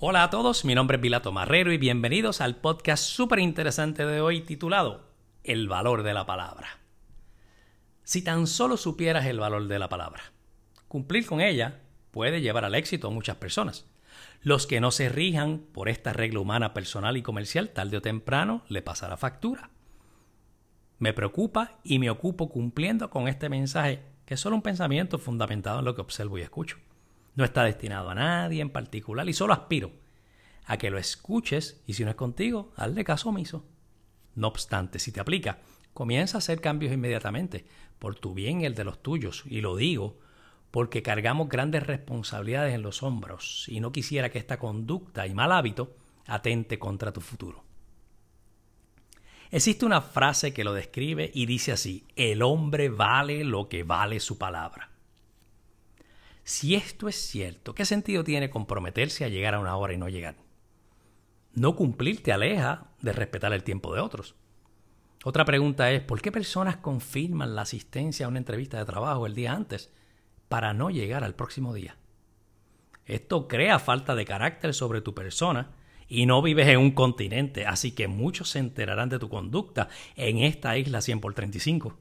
Hola a todos, mi nombre es Vilato Marrero y bienvenidos al podcast súper interesante de hoy titulado El valor de la palabra. Si tan solo supieras el valor de la palabra, cumplir con ella puede llevar al éxito a muchas personas. Los que no se rijan por esta regla humana personal y comercial, tarde o temprano le pasará factura. Me preocupa y me ocupo cumpliendo con este mensaje, que es solo un pensamiento fundamentado en lo que observo y escucho. No está destinado a nadie en particular y solo aspiro a que lo escuches y si no es contigo, hazle caso omiso. No obstante, si te aplica, comienza a hacer cambios inmediatamente, por tu bien y el de los tuyos, y lo digo porque cargamos grandes responsabilidades en los hombros y no quisiera que esta conducta y mal hábito atente contra tu futuro. Existe una frase que lo describe y dice así, el hombre vale lo que vale su palabra. Si esto es cierto, ¿qué sentido tiene comprometerse a llegar a una hora y no llegar? No cumplir te aleja de respetar el tiempo de otros. Otra pregunta es, ¿por qué personas confirman la asistencia a una entrevista de trabajo el día antes para no llegar al próximo día? Esto crea falta de carácter sobre tu persona y no vives en un continente, así que muchos se enterarán de tu conducta en esta isla 100 por 35.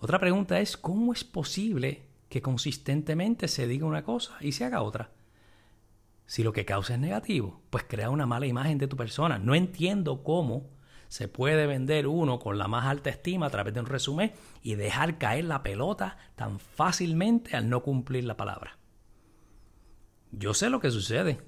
Otra pregunta es, ¿cómo es posible que consistentemente se diga una cosa y se haga otra. Si lo que causa es negativo, pues crea una mala imagen de tu persona. No entiendo cómo se puede vender uno con la más alta estima a través de un resumen y dejar caer la pelota tan fácilmente al no cumplir la palabra. Yo sé lo que sucede.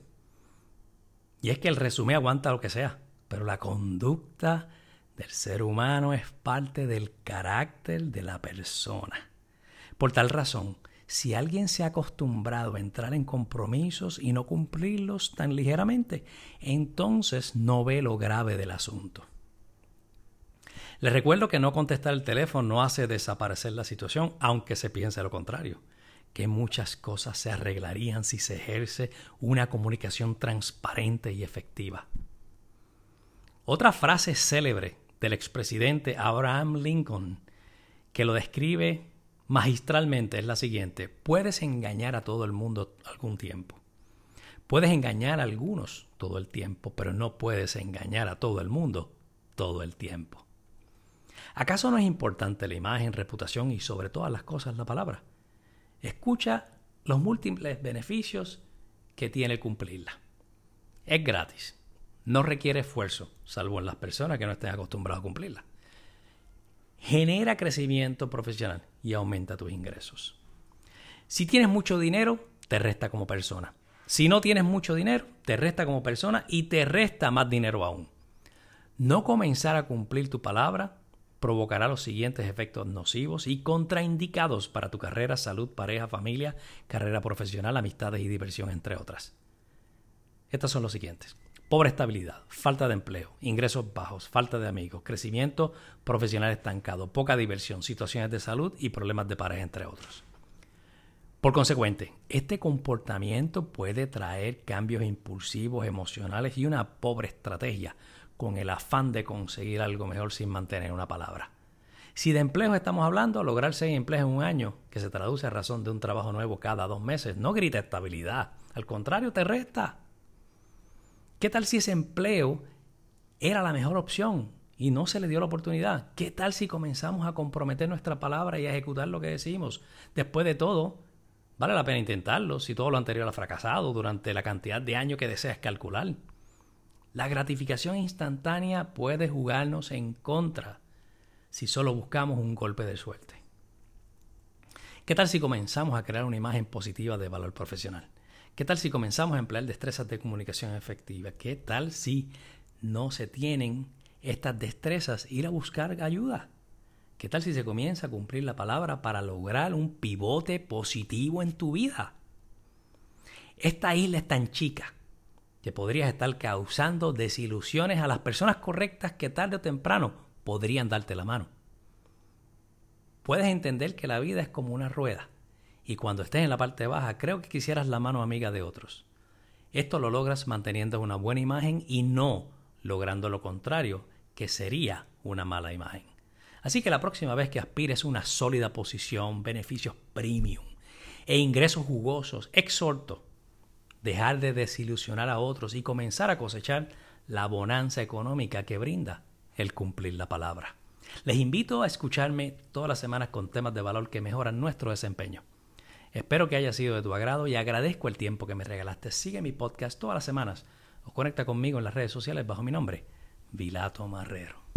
Y es que el resumen aguanta lo que sea, pero la conducta del ser humano es parte del carácter de la persona. Por tal razón, si alguien se ha acostumbrado a entrar en compromisos y no cumplirlos tan ligeramente, entonces no ve lo grave del asunto. Les recuerdo que no contestar el teléfono no hace desaparecer la situación, aunque se piense lo contrario, que muchas cosas se arreglarían si se ejerce una comunicación transparente y efectiva. Otra frase célebre del expresidente Abraham Lincoln, que lo describe magistralmente es la siguiente. Puedes engañar a todo el mundo algún tiempo. Puedes engañar a algunos todo el tiempo, pero no puedes engañar a todo el mundo todo el tiempo. ¿Acaso no es importante la imagen, reputación y sobre todas las cosas la palabra? Escucha los múltiples beneficios que tiene cumplirla. Es gratis, no requiere esfuerzo, salvo en las personas que no estén acostumbradas a cumplirla genera crecimiento profesional y aumenta tus ingresos. Si tienes mucho dinero, te resta como persona. Si no tienes mucho dinero, te resta como persona y te resta más dinero aún. No comenzar a cumplir tu palabra provocará los siguientes efectos nocivos y contraindicados para tu carrera, salud, pareja, familia, carrera profesional, amistades y diversión, entre otras. Estas son los siguientes. Pobre estabilidad, falta de empleo, ingresos bajos, falta de amigos, crecimiento profesional estancado, poca diversión, situaciones de salud y problemas de pareja, entre otros. Por consecuente, este comportamiento puede traer cambios impulsivos, emocionales y una pobre estrategia con el afán de conseguir algo mejor sin mantener una palabra. Si de empleo estamos hablando, lograr seis empleos en un año, que se traduce a razón de un trabajo nuevo cada dos meses, no grita estabilidad, al contrario, te resta. ¿Qué tal si ese empleo era la mejor opción y no se le dio la oportunidad? ¿Qué tal si comenzamos a comprometer nuestra palabra y a ejecutar lo que decimos? Después de todo, vale la pena intentarlo si todo lo anterior ha fracasado durante la cantidad de años que deseas calcular. La gratificación instantánea puede jugarnos en contra si solo buscamos un golpe de suerte. ¿Qué tal si comenzamos a crear una imagen positiva de valor profesional? ¿Qué tal si comenzamos a emplear destrezas de comunicación efectiva? ¿Qué tal si no se tienen estas destrezas, ir a buscar ayuda? ¿Qué tal si se comienza a cumplir la palabra para lograr un pivote positivo en tu vida? Esta isla es tan chica que podrías estar causando desilusiones a las personas correctas que tarde o temprano podrían darte la mano. Puedes entender que la vida es como una rueda y cuando estés en la parte baja, creo que quisieras la mano amiga de otros. Esto lo logras manteniendo una buena imagen y no logrando lo contrario, que sería una mala imagen. Así que la próxima vez que aspires una sólida posición, beneficios premium e ingresos jugosos, exhorto, dejar de desilusionar a otros y comenzar a cosechar la bonanza económica que brinda el cumplir la palabra. Les invito a escucharme todas las semanas con temas de valor que mejoran nuestro desempeño. Espero que haya sido de tu agrado y agradezco el tiempo que me regalaste. Sigue mi podcast todas las semanas o conecta conmigo en las redes sociales bajo mi nombre, Vilato Marrero.